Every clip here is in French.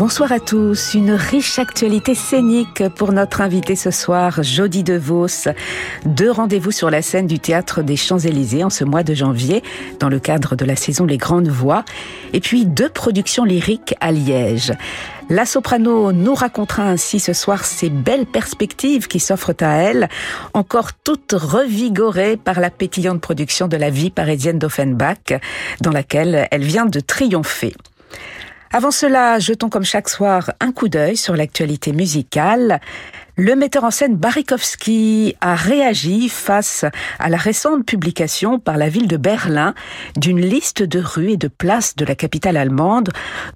Bonsoir à tous. Une riche actualité scénique pour notre invité ce soir, Jody DeVos. Deux rendez-vous sur la scène du théâtre des Champs-Élysées en ce mois de janvier, dans le cadre de la saison Les Grandes Voix. Et puis deux productions lyriques à Liège. La soprano nous racontera ainsi ce soir ses belles perspectives qui s'offrent à elle, encore toutes revigorées par la pétillante production de la vie parisienne d'Offenbach, dans laquelle elle vient de triompher. Avant cela, jetons comme chaque soir un coup d'œil sur l'actualité musicale. Le metteur en scène Barikowski a réagi face à la récente publication par la ville de Berlin d'une liste de rues et de places de la capitale allemande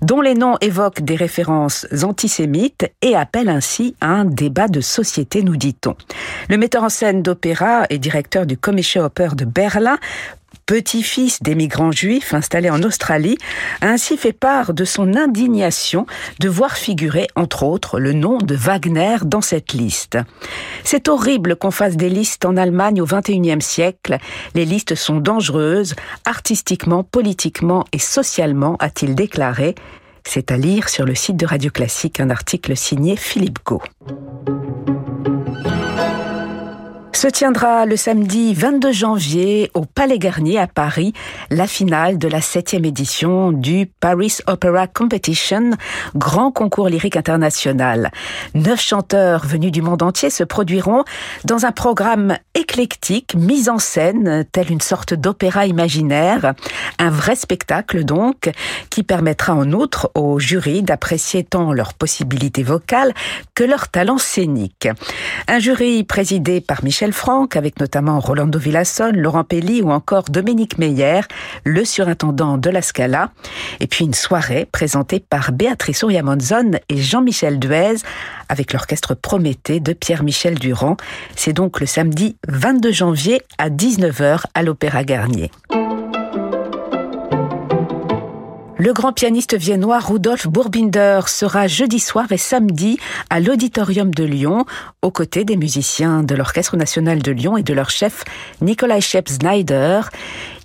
dont les noms évoquent des références antisémites et appellent ainsi à un débat de société, nous dit-on. Le metteur en scène d'opéra et directeur du Komische Oper de Berlin petit-fils d'émigrants juifs installés en Australie, a ainsi fait part de son indignation de voir figurer, entre autres, le nom de Wagner dans cette liste. C'est horrible qu'on fasse des listes en Allemagne au XXIe siècle. Les listes sont dangereuses, artistiquement, politiquement et socialement, a-t-il déclaré. C'est à lire sur le site de Radio Classique un article signé Philippe Gau se tiendra le samedi 22 janvier au Palais Garnier à Paris la finale de la septième édition du Paris Opera Competition, grand concours lyrique international. Neuf chanteurs venus du monde entier se produiront dans un programme éclectique, mis en scène, tel une sorte d'opéra imaginaire, un vrai spectacle donc, qui permettra en outre aux jurys d'apprécier tant leurs possibilités vocales que leur talent scénique. Un jury présidé par Michel Franck, avec notamment Rolando Villasson, Laurent Pelli ou encore Dominique Meyer, le surintendant de la Scala. Et puis une soirée présentée par Béatrice Ouriamonzon et Jean-Michel Duez avec l'orchestre Prométhée de Pierre-Michel Durand. C'est donc le samedi 22 janvier à 19h à l'Opéra Garnier. Le grand pianiste viennois Rudolf Bourbinder sera jeudi soir et samedi à l'Auditorium de Lyon, aux côtés des musiciens de l'Orchestre national de Lyon et de leur chef Nikolai Shep Snyder.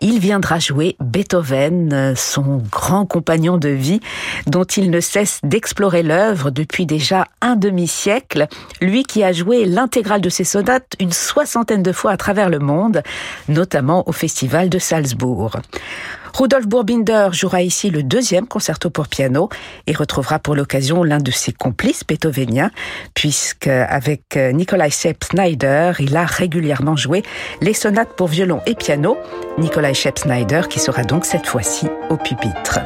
Il viendra jouer Beethoven, son grand compagnon de vie, dont il ne cesse d'explorer l'œuvre depuis déjà un demi-siècle, lui qui a joué l'intégrale de ses sonates une soixantaine de fois à travers le monde, notamment au Festival de Salzbourg. Rudolf Bourbinder jouera ici le deuxième concerto pour piano et retrouvera pour l'occasion l'un de ses complices beethoveniens, puisque avec euh, Nikolai Sepp Snyder, il a régulièrement joué les sonates pour violon et piano. Nikolai Sepp Snyder qui sera donc cette fois-ci au pupitre.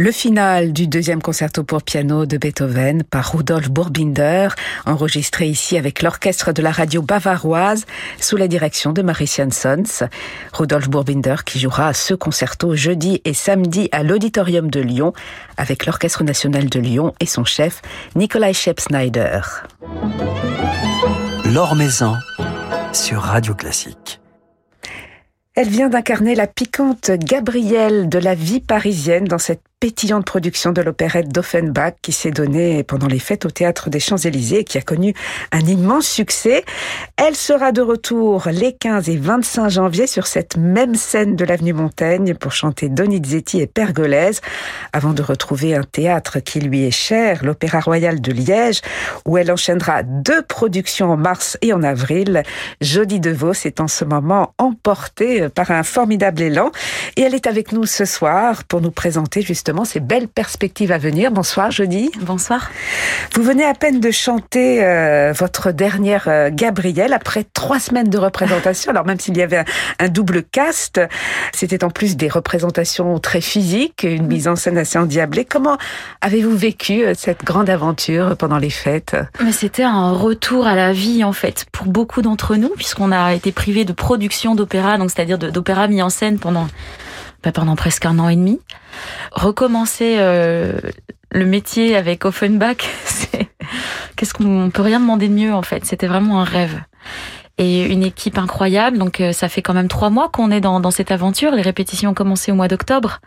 Le final du deuxième concerto pour piano de Beethoven par Rudolf Burbinder, enregistré ici avec l'orchestre de la radio bavaroise sous la direction de Marie Sons. Rudolf Burbinder qui jouera ce concerto jeudi et samedi à l'Auditorium de Lyon avec l'Orchestre national de Lyon et son chef Nikolai Shep-Snyder. L'Or Maison sur Radio Classique. Elle vient d'incarner la piquante Gabrielle de la vie parisienne dans cette pétillante production de l'opérette d'Offenbach qui s'est donnée pendant les fêtes au Théâtre des Champs-Élysées et qui a connu un immense succès. Elle sera de retour les 15 et 25 janvier sur cette même scène de l'avenue Montaigne pour chanter Donizetti et Pergolèse avant de retrouver un théâtre qui lui est cher, l'Opéra Royal de Liège, où elle enchaînera deux productions en mars et en avril. Jodie DeVos est en ce moment emportée par un formidable élan et elle est avec nous ce soir pour nous présenter justement ces belles perspectives à venir. Bonsoir, jeudi. Bonsoir. Vous venez à peine de chanter euh, votre dernière euh, Gabrielle après trois semaines de représentation. Alors même s'il y avait un, double cast, c'était en plus des représentations très physiques, une mise en scène assez endiablée. Comment avez-vous vécu euh, cette grande aventure pendant les fêtes? Mais c'était un retour à la vie en fait pour beaucoup d'entre nous puisqu'on a été privés de production d'opéra, donc c'est-à-dire d'opéra mis en scène pendant bah, pendant presque un an et demi. Recommencer euh, le métier avec Offenbach, c'est qu'est-ce qu'on peut rien demander de mieux en fait. C'était vraiment un rêve et une équipe incroyable. Donc euh, ça fait quand même trois mois qu'on est dans, dans, cette aventure. Les répétitions ont commencé au mois d'octobre.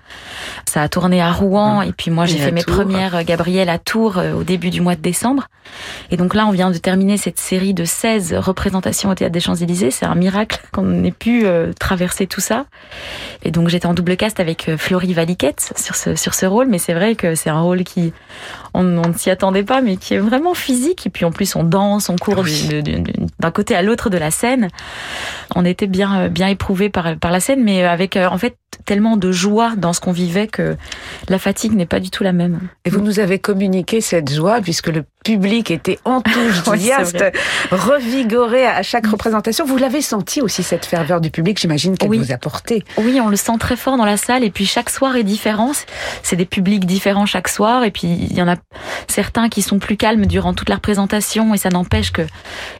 Ça a tourné à Rouen mmh. et puis moi j'ai fait mes premières euh, Gabriel à Tours euh, au début du mois de décembre. Et donc là on vient de terminer cette série de 16 représentations au théâtre des Champs-Élysées. C'est un miracle qu'on ait pu traverser tout ça. Et donc j'étais en double cast avec Florie Valiquette sur ce sur ce rôle, mais c'est vrai que c'est un rôle qui on, ne s'y attendait pas, mais qui est vraiment physique. Et puis en plus on danse, on court d'un côté à l'autre de la scène. On était bien bien éprouvé par par la scène, mais avec euh, en fait tellement de joie dans ce qu'on vivait que la fatigue n'est pas du tout la même. Et vous nous avez communiqué cette joie puisque le public était enthousiaste, revigoré à chaque représentation. Vous l'avez senti aussi cette ferveur du public, j'imagine qu'elle vous a porté. Oui, on le sent très fort dans la salle et puis chaque soir est différent. C'est des publics différents chaque soir et puis il y en a certains qui sont plus calmes durant toute la représentation et ça n'empêche que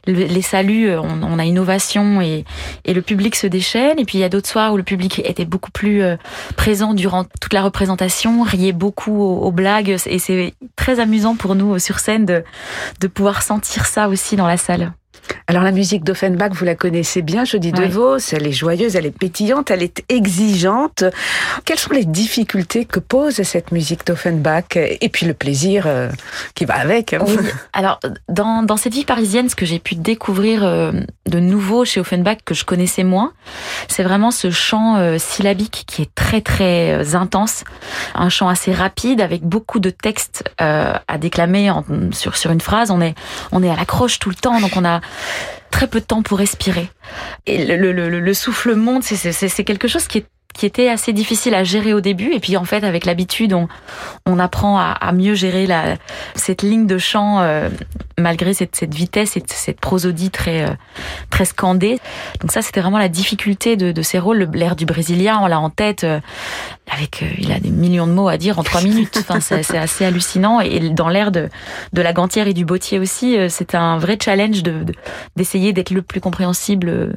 les saluts, on, a innovation et, et le public se déchaîne et puis il y a d'autres soirs où le public était beaucoup plus euh, présent durant toute la représentation, riait beaucoup aux, blagues et c'est très amusant pour nous sur scène de pouvoir sentir ça aussi dans la salle. Alors la musique d'Offenbach, vous la connaissez bien, je dis de Vos, elle est joyeuse, elle est pétillante, elle est exigeante. Quelles sont les difficultés que pose cette musique d'Offenbach et puis le plaisir euh, qui va avec hein oui. Alors dans, dans cette vie parisienne, ce que j'ai pu découvrir euh, de nouveau chez Offenbach que je connaissais moins, c'est vraiment ce chant euh, syllabique qui est très très intense, un chant assez rapide avec beaucoup de textes à déclamer sur sur une phrase. On est on est à l'accroche tout le temps, donc on a très peu de temps pour respirer. Et le, le, le, souffle monte, c'est quelque chose qui est qui était assez difficile à gérer au début. Et puis en fait, avec l'habitude, on, on apprend à, à, mieux gérer la, cette ligne de chant euh, malgré cette, cette vitesse et cette prosodie très, euh, très scandée. Donc ça, c'était vraiment la difficulté de, de ces rôles. L'air du Brésilien, on l'a en tête. Euh, avec, il a des millions de mots à dire en trois minutes. Enfin, c'est assez hallucinant. Et dans l'air de, de la gantière et du bottier aussi, c'est un vrai challenge de d'essayer d'être le plus compréhensible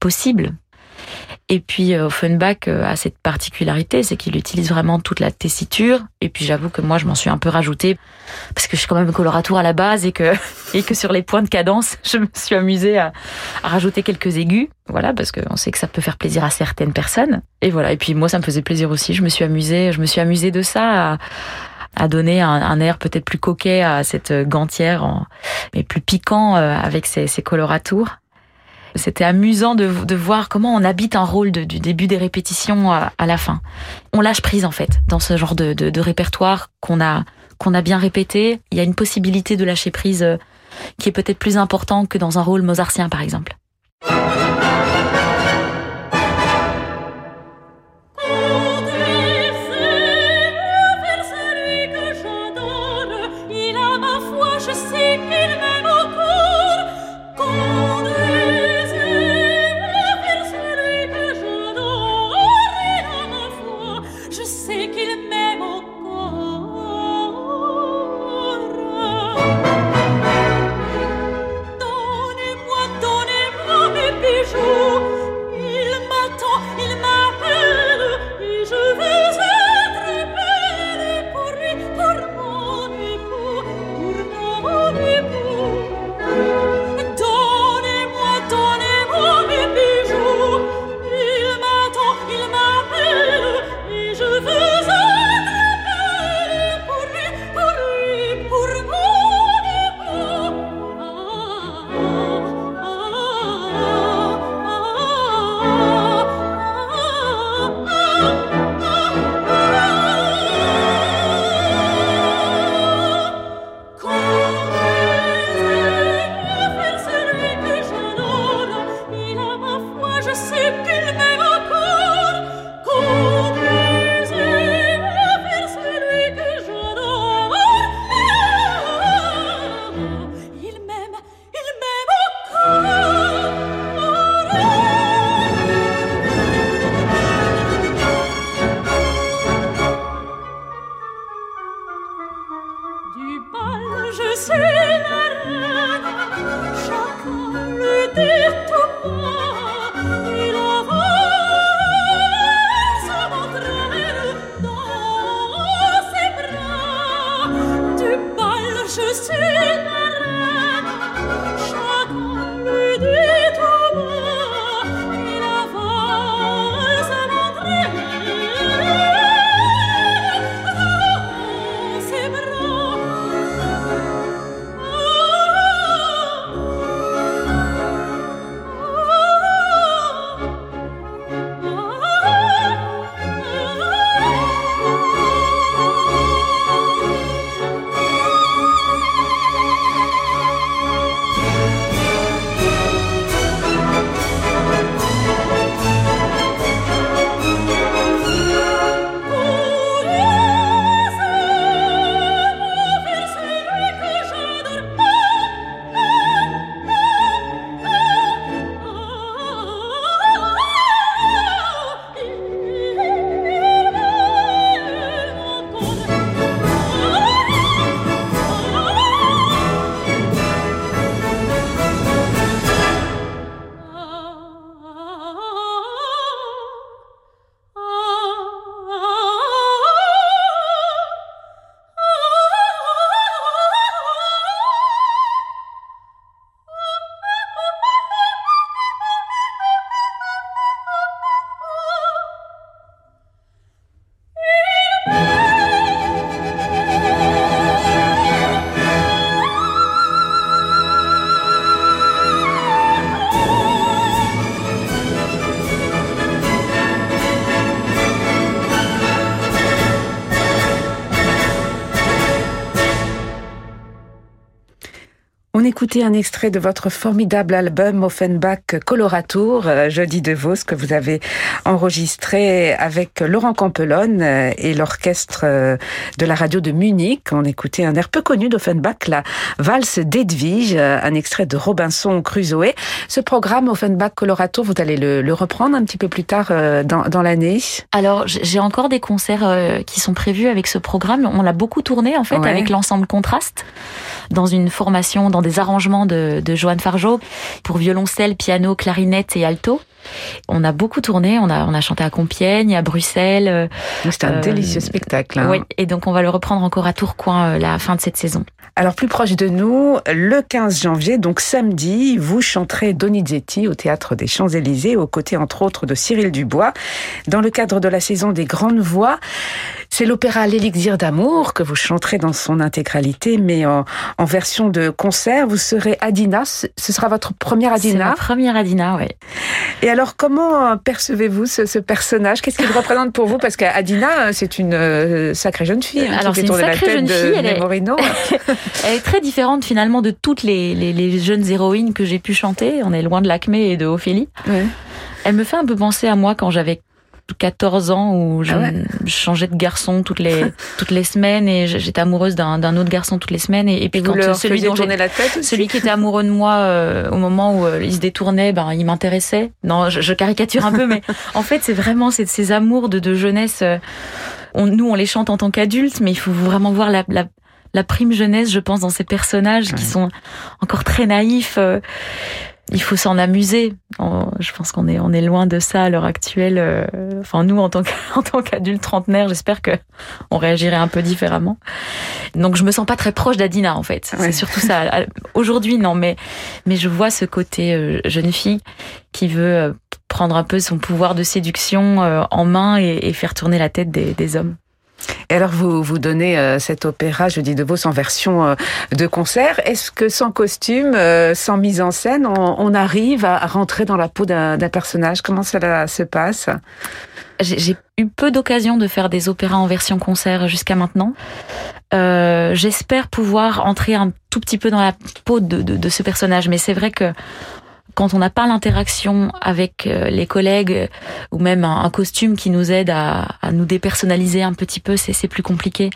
possible. Et puis euh, Offenbach euh, a cette particularité, c'est qu'il utilise vraiment toute la tessiture. Et puis j'avoue que moi je m'en suis un peu rajouté parce que je suis quand même coloratour à la base et que et que sur les points de cadence, je me suis amusée à, à rajouter quelques aigus. Voilà, parce qu'on sait que ça peut faire plaisir à certaines personnes. Et voilà. Et puis moi ça me faisait plaisir aussi. Je me suis amusée, je me suis amusée de ça. À, à donner un, un air peut-être plus coquet à cette gantière, en, mais plus piquant euh, avec ses, ses coloratours. C'était amusant de, voir comment on habite un rôle du début des répétitions à, la fin. On lâche prise en fait dans ce genre de, de, répertoire qu'on a qu'on a bien répété. Il y a une possibilité de lâcher prise euh, qui est peut-être plus important que dans un rôle mozartien, par exemple. Écouter un extrait de votre formidable album Offenbach Coloratour, euh, Jeudi de Vos, que vous avez enregistré avec Laurent Campelonne euh, et l'orchestre euh, de la radio de Munich. On écoutait un air peu connu d'Offenbach, la valse d'Edwige, un extrait de Robinson Crusoe. Ce programme Offenbach Coloratour, vous allez le, reprendre un petit peu plus tard dans, dans l'année? Alors, j'ai encore des concerts qui sont prévus avec ce programme. On l'a beaucoup tourné, en fait, avec l'ensemble Contraste, dans une formation, dans des arts arrangement de, de Joanne Fargeau pour violoncelle, piano, clarinette et alto. On a beaucoup tourné, on a, on a chanté à Compiègne, à Bruxelles. Euh, C'était un délicieux spectacle. Hein. Oui, et donc on va le reprendre encore à Tourcoing euh, la fin de cette saison. Alors plus proche de nous, le 15 janvier, donc samedi, vous chanterez Donizetti au Théâtre des Champs-Élysées, aux côtés entre autres de Cyril Dubois, dans le cadre de la saison des Grandes Voix. C'est l'opéra L'Élixir d'amour que vous chanterez dans son intégralité, mais en, en version de concert concert. Vous serez Adina. Ce sera votre première Adina. Ma première Adina, oui. Et alors, comment percevez-vous ce, personnage? Qu'est-ce qu'il représente pour vous? Parce qu'Adina, c'est une euh, sacrée jeune fille. Hein, alors, c'est une sacrée jeune fille. Elle est... elle est très différente finalement de toutes les, les, jeunes héroïnes que j'ai pu chanter. On est loin de l'Acmé et de Ophélie. Elle me fait un peu penser à moi quand j'avais 14 ans où je, ah changeais de garçon toutes les toutes les semaines et j'étais amoureuse d'un autre garçon toutes les semaines. Et, puis quand celui dont la tête celui qui était amoureux de moi euh, au moment où euh, il se détournait ben il m'intéressait. Non je, caricature un peu mais en fait c'est vraiment ces, ces amours de, de jeunesse euh, on, nous on les chante en tant qu'adultes mais il faut vraiment voir la, la, la prime jeunesse je pense dans ces personnages qui sont encore très naïfs il faut s'en amuser. Je pense qu'on est on est loin de ça à l'heure actuelle. Euh, enfin nous en tant qu'adultes trentenaires, j'espère que on réagirait un peu différemment. Donc je me sens pas très proche d'Adina en fait. C'est surtout ça. Aujourd'hui non, mais mais je vois ce côté euh, jeune fille qui veut euh, prendre un peu son pouvoir de séduction en main et, faire tourner la tête des hommes. Et alors, vous, vous donnez euh, cet opéra, je dis de Vos, en version euh, de concert. Est-ce que sans costume, euh, sans mise en scène, on, arrive à, rentrer dans la peau d'un personnage? Comment cela se passe? J'ai eu peu d'occasions de faire des opéras en version concert jusqu'à maintenant. J'espère pouvoir entrer un tout petit peu dans la peau de ce personnage, mais c'est vrai que quand on n'a pas l'interaction avec euh, les collègues euh, ou même un, costume qui nous aide à, nous dépersonnaliser un petit peu, c'est plus compliqué.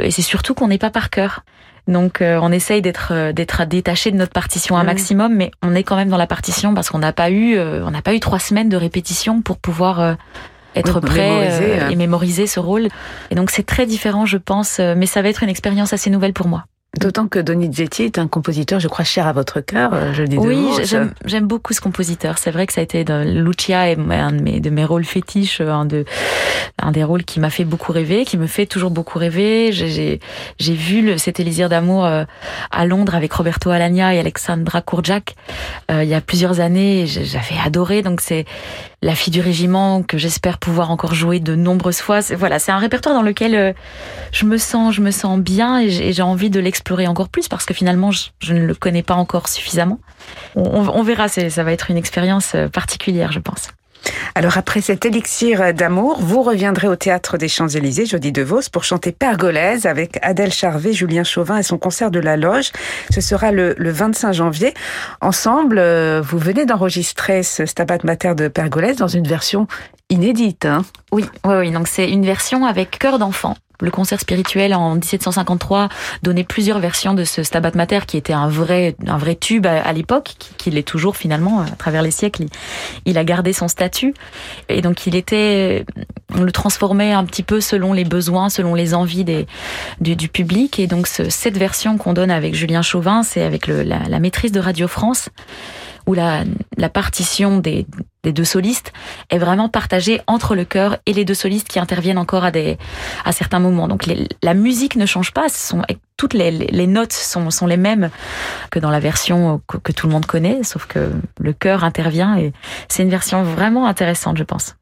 Et c'est surtout qu'on n'est pas par cœur. Donc euh, on essaye d'être d'être détaché de notre partition un mmh. maximum, mais on est quand même dans la partition parce qu'on n'a pas eu on n'a pas eu trois semaines de répétition pour pouvoir être prêt hein. et mémoriser ce rôle. Et donc c'est très différent, je pense, mais ça va être une expérience assez nouvelle pour moi. D'autant que Donizetti est un compositeur, je crois, cher à votre cœur, euh, je dis Oui, j'aime beaucoup ce compositeur. C'est vrai que ça a été de, Lucia est un de mes, de mes rôles fétiches, un, de, un des rôles qui m'a fait beaucoup rêver, qui me fait toujours beaucoup rêver. J'ai vu le, cet Élysire d'amour euh, à Londres avec Roberto Alagna et Alexandra Kourjak euh, il y a plusieurs années. J'avais adoré, donc c'est la fille du régiment que j'espère pouvoir encore jouer de nombreuses fois. Voilà, c'est un répertoire dans lequel euh, je me sens, je me sens bien et j'ai envie de l'explorer encore plus parce que finalement je, ne le connais pas encore suffisamment. On, verra, ça va être une expérience euh, particulière, je pense. Alors après cet élixir d'amour, vous reviendrez au théâtre des Champs-Élysées, jeudi de Vos, pour chanter Pergolaise avec Adèle Charvet, Julien Chauvin et son concert de la Loge. Ce sera le, 25 janvier. Ensemble, euh, vous venez d'enregistrer ce Stabat Mater de Pergolaise dans une version inédite. Hein oui, oui, oui. Donc c'est une version avec cœur d'enfant le concert spirituel en 1753 donnait plusieurs versions de ce Stabat Mater qui était un vrai un vrai tube à, l'époque qui, l'est toujours finalement à travers les siècles. Il, a gardé son statut. Et donc il était on le transformait un petit peu selon les besoins selon les envies des du, public. Et donc cette version qu'on donne avec Julien Chauvin c'est avec la maîtrise de Radio France où la, la partition des, des, deux solistes est vraiment partagée entre le chœur et les deux solistes qui interviennent encore à, des, à certains moments. Donc la musique ne change pas, ce sont, toutes les, les, notes sont, sont les mêmes que dans la version que, que tout le monde connaît, sauf que le chœur intervient et c'est une version vraiment intéressante, je pense.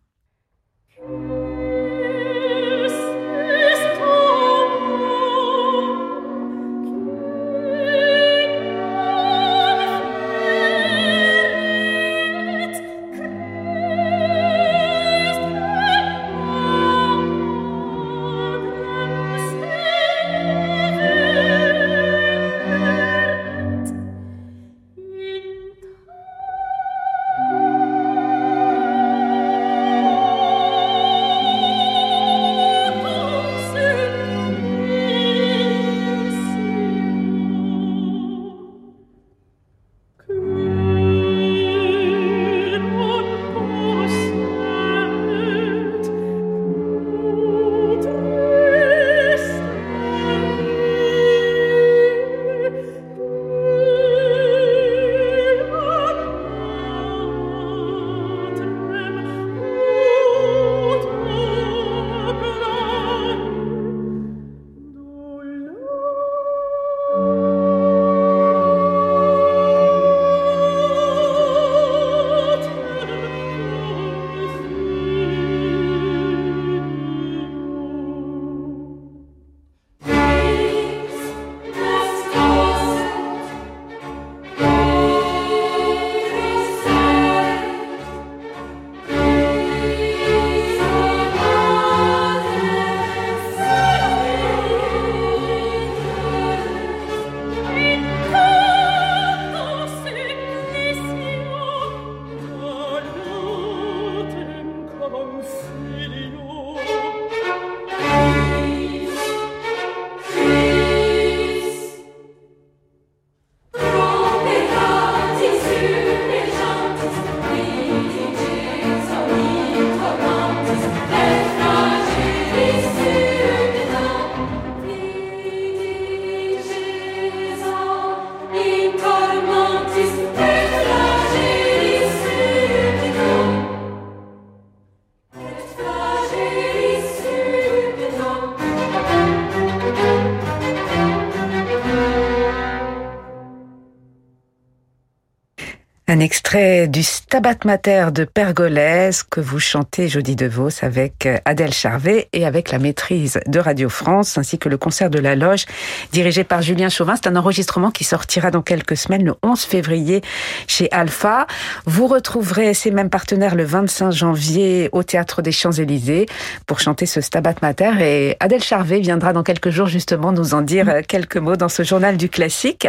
Un extrait du Stabat Mater de Pergolèse que vous chantez Jody DeVos avec Adèle Charvet et avec la maîtrise de Radio France ainsi que le concert de la loge dirigé par Julien Chauvin. C'est un enregistrement qui sortira dans quelques semaines le 11 février chez Alpha. Vous retrouverez ces mêmes partenaires le 25 janvier au Théâtre des Champs-Élysées pour chanter ce Stabat Mater et Adèle Charvet viendra dans quelques jours justement nous en dire quelques mots dans ce journal du classique.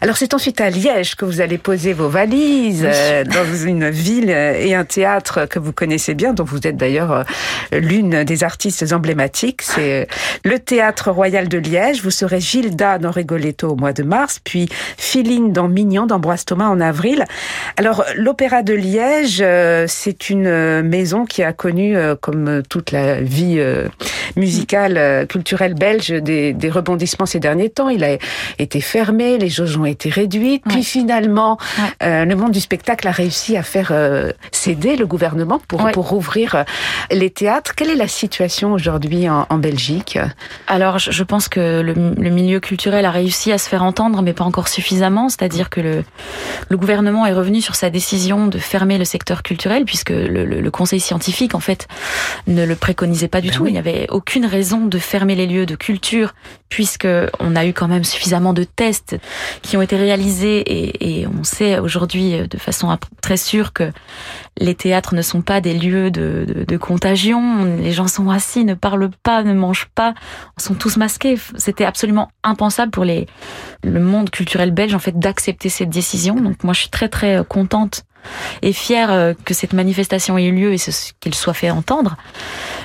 Alors c'est ensuite à Liège que vous allez poser vos valises euh, dans une ville et un théâtre que vous connaissez bien, dont vous êtes d'ailleurs euh, l'une des artistes emblématiques. C'est euh, le Théâtre Royal de Liège. Vous serez Gilda dans Rigoletto au mois de mars, puis Philine dans Mignon d'Ambroise Thomas en avril. Alors, l'Opéra de Liège, c'est une maison qui a connu, comme toute la vie musicale, culturelle belge, des, des rebondissements ces derniers temps. Il a été fermé, les jauges ont été réduites, puis finalement, le le monde du spectacle a réussi à faire euh, céder le gouvernement pour, pour rouvrir euh, les théâtres. Quelle est la situation aujourd'hui en, Belgique? Alors, je pense que le, milieu culturel a réussi à se faire entendre, mais pas encore suffisamment. C'est-à-dire que le, le gouvernement est revenu sur sa décision de fermer le secteur culturel, puisque le, conseil scientifique, en fait, ne le préconisait pas du ben tout. Il n'y avait aucune raison de fermer les lieux de culture, puisque on a eu quand même suffisamment de tests qui ont été réalisés et, on sait aujourd'hui euh, de façon très sûre que les théâtres ne sont pas des lieux de, contagion. Les gens sont assis, ne parlent pas, ne mangent pas, sont tous masqués. C'était absolument impensable pour le monde culturel belge en fait d'accepter cette décision. Donc moi, je suis très très euh, contente et fière euh, que cette manifestation ait eu lieu et qu'il soit fait entendre.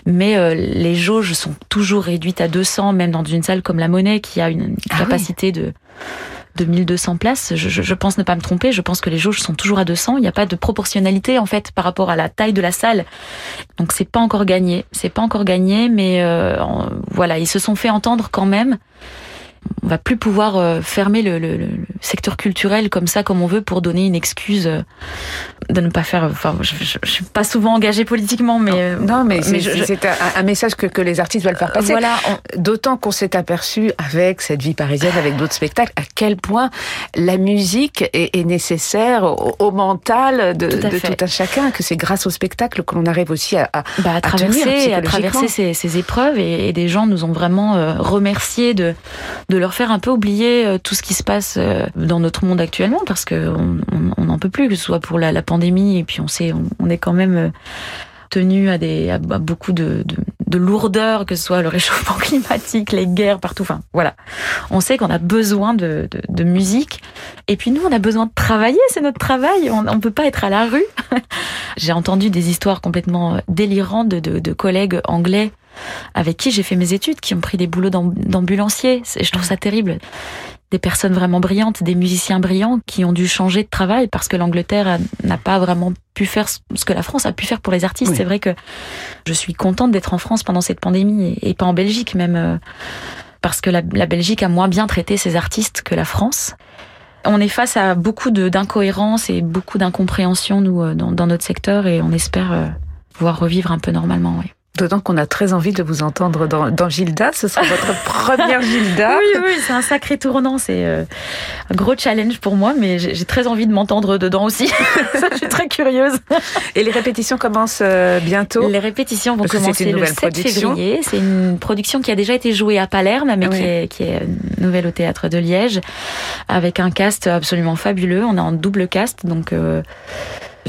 Mais les jauges sont toujours réduites à 200, même dans une salle comme la Monnaie qui a une ah capacité de de 1200 places. Je, pense ne pas me tromper. Je pense que les jauges sont toujours à 200. Il n'y a pas de proportionnalité en fait par rapport à la taille de la salle. Donc c'est pas encore gagné. C'est pas encore gagné, mais euh, voilà, ils se sont fait entendre quand même on va plus pouvoir euh, fermer le, secteur culturel comme ça, comme on veut, pour donner une excuse euh, de ne pas faire. Enfin, je, je, suis pas souvent engagée politiquement, mais non, mais, c'est un, message que, les artistes veulent faire passer. Voilà, d'autant qu'on s'est aperçu avec cette vie parisienne, avec d'autres spectacles, à quel point la musique est, nécessaire au, mental de tout, un chacun, que c'est grâce au spectacle que l'on arrive aussi à, à, bah, traverser, à traverser ces, épreuves, et, des gens nous ont vraiment euh, remercié de de leur faire un peu oublier euh, tout ce qui se passe euh, dans notre monde actuellement parce que on n'en peut plus, que ce soit pour la, pandémie et puis on sait, on, est quand même euh, tenu à des à beaucoup de, de, lourdeur, que ce soit le réchauffement climatique, les guerres partout. Enfin, voilà. On sait qu'on a besoin de, de, de, musique. Et puis nous, on a besoin de travailler. C'est notre travail. On ne peut pas être à la rue. J'ai entendu des histoires complètement délirantes de, de, de collègues anglais avec qui j'ai fait mes études, qui ont pris des boulots d'ambulancier. Je trouve ça terrible. Des personnes vraiment brillantes, des musiciens brillants qui ont dû changer de travail parce que l'Angleterre n'a pas vraiment pu faire ce que la France a pu faire pour les artistes. C'est vrai que je suis contente d'être en France pendant cette pandémie et pas en Belgique même euh, parce que la, Belgique a moins bien traité ses artistes que la France. On est face à beaucoup d'incohérences et beaucoup d'incompréhension nous euh, dans, notre secteur et on espère euh, pouvoir revivre un peu normalement. Oui. D'autant qu'on a très envie de vous entendre dans, dans Gilda. Ce sera votre première Gilda. Oui, oui, c'est un sacré tournant. C'est euh, un gros challenge pour moi, mais j'ai très envie de m'entendre dedans aussi. Ça, je suis très curieuse. Et les répétitions commencent euh, bientôt Les répétitions vont commencer le 7 février. C'est une production qui a déjà été jouée à Palerme, mais qui, est, qui est nouvelle au théâtre de Liège, avec un cast absolument fabuleux. On est en double cast, donc euh,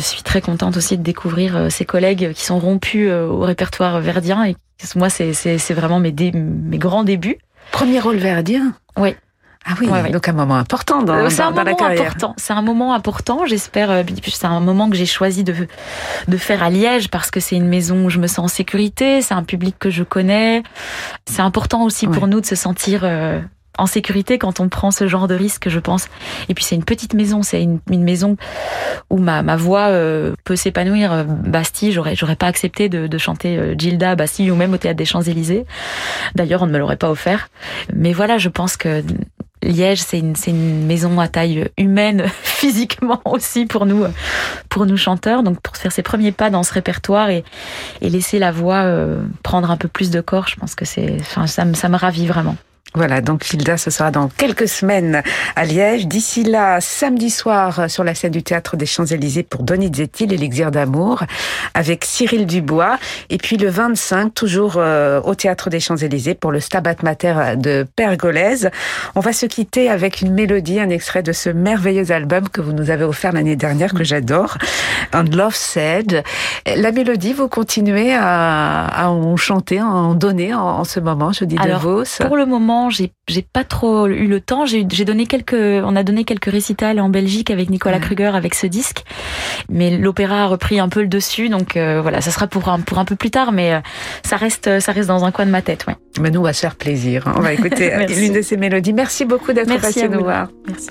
je suis très contente aussi de découvrir euh, ces collègues qui sont rompus euh, au répertoire verdien. Et moi, c'est vraiment mes, mes grands débuts. Premier rôle verdien Oui. Ah oui, donc un moment important dans, euh, dans, dans la carrière. C'est un moment important, j'espère. C'est un moment que j'ai choisi de, de faire à Liège parce que c'est une maison où je me sens en sécurité, c'est un public que je connais. C'est important aussi pour nous de se sentir en sécurité quand on prend ce genre de risque, je pense. Et puis c'est une petite maison, c'est une, maison où ma, voix euh, peut s'épanouir. Euh, Bastille, j'aurais pas accepté de, chanter euh, Gilda Bastille ou même au théâtre des Champs Élysées. D'ailleurs, on ne me l'aurait pas offert. Mais voilà, je pense que Liège, c'est une, c'est une maison à taille humaine, physiquement aussi pour nous, pour nous chanteurs. Donc pour faire ses premiers pas dans ce répertoire et, et laisser la voix prendre un peu plus de corps, je pense que c'est, enfin, ça, ça me ravit vraiment. Voilà, donc Gilda, ce sera dans quelques semaines à Liège. D'ici là, samedi soir, sur la scène du Théâtre des Champs-Élysées pour Donizetti, l'élixir d'amour, avec Cyril Dubois. Et puis le 25, toujours euh, au Théâtre des Champs-Élysées pour le Stabat Mater de Pergolèse. On va se quitter avec une mélodie, un extrait de ce merveilleux album que vous nous avez offert l'année dernière, que j'adore, And Love Said. La mélodie, vous continuez à, à en chanter, à en donner en, ce moment, je dis de Vos. Pour le moment, j'ai j'ai pas trop eu le temps. J'ai donné quelques, on a donné quelques récitals en Belgique avec Nicolas Kruger avec ce disque, mais l'opéra a repris un peu le dessus, donc euh, voilà, ça sera pour un pour un peu plus tard, mais euh, ça reste ça reste dans un coin de ma tête, ouais. Mais nous, on va se faire plaisir. On va écouter l'une de ces mélodies. Merci beaucoup d'être passé nous voir. Merci.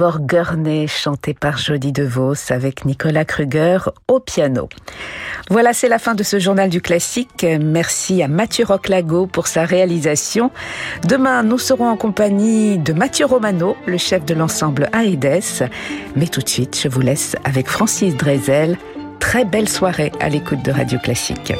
d'Ivor Gurney chantée par Jody DeVos avec Nicolas Kruger au piano. Voilà, c'est la fin de ce journal du classique. Merci à Mathieu Roclago pour sa réalisation. Demain, nous serons en compagnie de Mathieu Romano, le chef de l'ensemble Aedes. Mais tout de suite, je vous laisse avec Francis Drezel. Très belle soirée à l'écoute de Radio Classique.